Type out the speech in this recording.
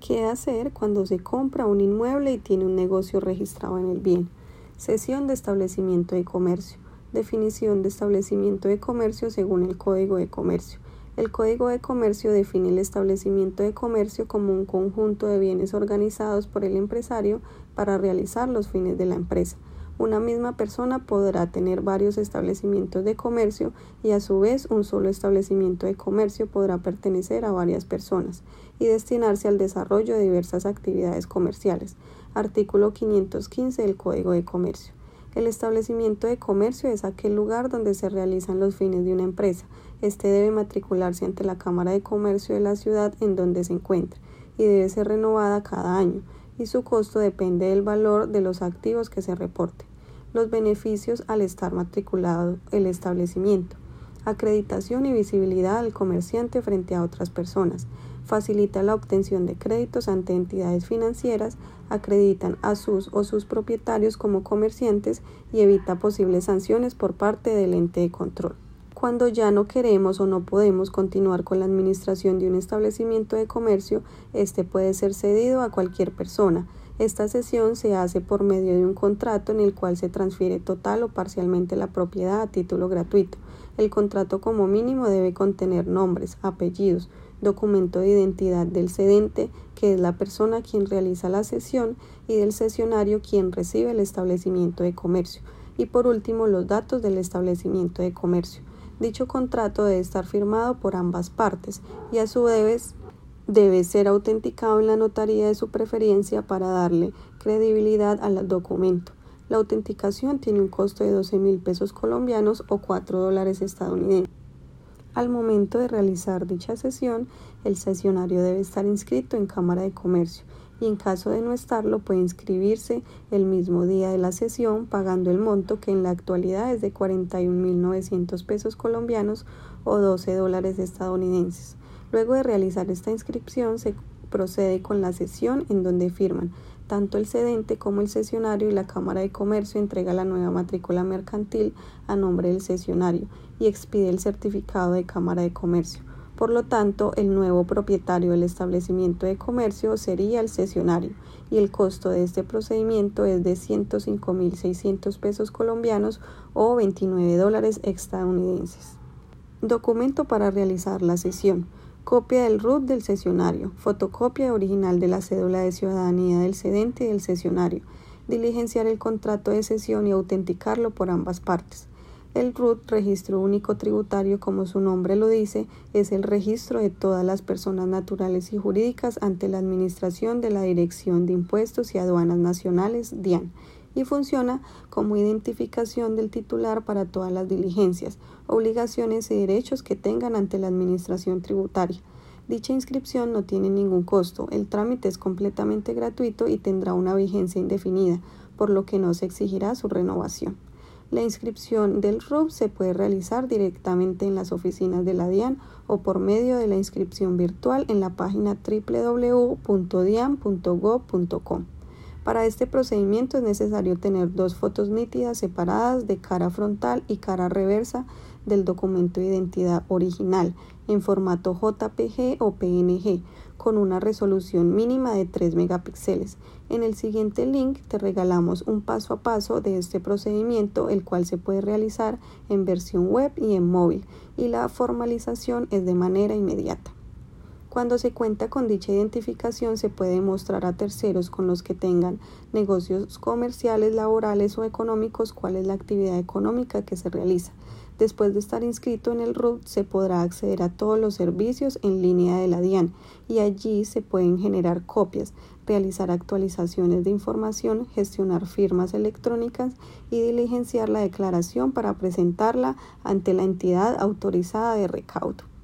¿Qué hacer cuando se compra un inmueble y tiene un negocio registrado en el bien? Sesión de establecimiento de comercio. Definición de establecimiento de comercio según el Código de Comercio. El Código de Comercio define el establecimiento de comercio como un conjunto de bienes organizados por el empresario para realizar los fines de la empresa. Una misma persona podrá tener varios establecimientos de comercio y a su vez un solo establecimiento de comercio podrá pertenecer a varias personas y destinarse al desarrollo de diversas actividades comerciales. Artículo 515 del Código de Comercio. El establecimiento de comercio es aquel lugar donde se realizan los fines de una empresa. Este debe matricularse ante la Cámara de Comercio de la ciudad en donde se encuentre y debe ser renovada cada año y su costo depende del valor de los activos que se reporte. Los beneficios al estar matriculado el establecimiento. Acreditación y visibilidad al comerciante frente a otras personas. Facilita la obtención de créditos ante entidades financieras, acreditan a sus o sus propietarios como comerciantes y evita posibles sanciones por parte del ente de control cuando ya no queremos o no podemos continuar con la administración de un establecimiento de comercio, este puede ser cedido a cualquier persona. Esta cesión se hace por medio de un contrato en el cual se transfiere total o parcialmente la propiedad a título gratuito. El contrato como mínimo debe contener nombres, apellidos, documento de identidad del cedente, que es la persona quien realiza la cesión, y del cesionario quien recibe el establecimiento de comercio. Y por último, los datos del establecimiento de comercio. Dicho contrato debe estar firmado por ambas partes y a su vez debe ser autenticado en la notaría de su preferencia para darle credibilidad al documento. La autenticación tiene un costo de 12 mil pesos colombianos o 4 dólares estadounidenses. Al momento de realizar dicha sesión, el sesionario debe estar inscrito en Cámara de Comercio y en caso de no estarlo puede inscribirse el mismo día de la sesión pagando el monto que en la actualidad es de 41.900 pesos colombianos o 12 dólares estadounidenses. Luego de realizar esta inscripción se procede con la sesión en donde firman tanto el cedente como el sesionario y la Cámara de Comercio entrega la nueva matrícula mercantil a nombre del sesionario y expide el certificado de Cámara de Comercio. Por lo tanto, el nuevo propietario del establecimiento de comercio sería el cesionario y el costo de este procedimiento es de 105.600 pesos colombianos o 29 dólares estadounidenses. Documento para realizar la sesión. Copia del RUT del cesionario. Fotocopia original de la cédula de ciudadanía del cedente y del cesionario. Diligenciar el contrato de sesión y autenticarlo por ambas partes. El RUT, registro único tributario, como su nombre lo dice, es el registro de todas las personas naturales y jurídicas ante la Administración de la Dirección de Impuestos y Aduanas Nacionales, DIAN, y funciona como identificación del titular para todas las diligencias, obligaciones y derechos que tengan ante la Administración tributaria. Dicha inscripción no tiene ningún costo, el trámite es completamente gratuito y tendrá una vigencia indefinida, por lo que no se exigirá su renovación. La inscripción del RUB se puede realizar directamente en las oficinas de la DIAN o por medio de la inscripción virtual en la página www.dian.gov.com. Para este procedimiento es necesario tener dos fotos nítidas separadas de cara frontal y cara reversa del documento de identidad original en formato JPG o PNG con una resolución mínima de 3 megapíxeles. En el siguiente link te regalamos un paso a paso de este procedimiento, el cual se puede realizar en versión web y en móvil, y la formalización es de manera inmediata. Cuando se cuenta con dicha identificación se puede mostrar a terceros con los que tengan negocios comerciales, laborales o económicos cuál es la actividad económica que se realiza. Después de estar inscrito en el RUT se podrá acceder a todos los servicios en línea de la DIAN y allí se pueden generar copias, realizar actualizaciones de información, gestionar firmas electrónicas y diligenciar la declaración para presentarla ante la entidad autorizada de recaudo.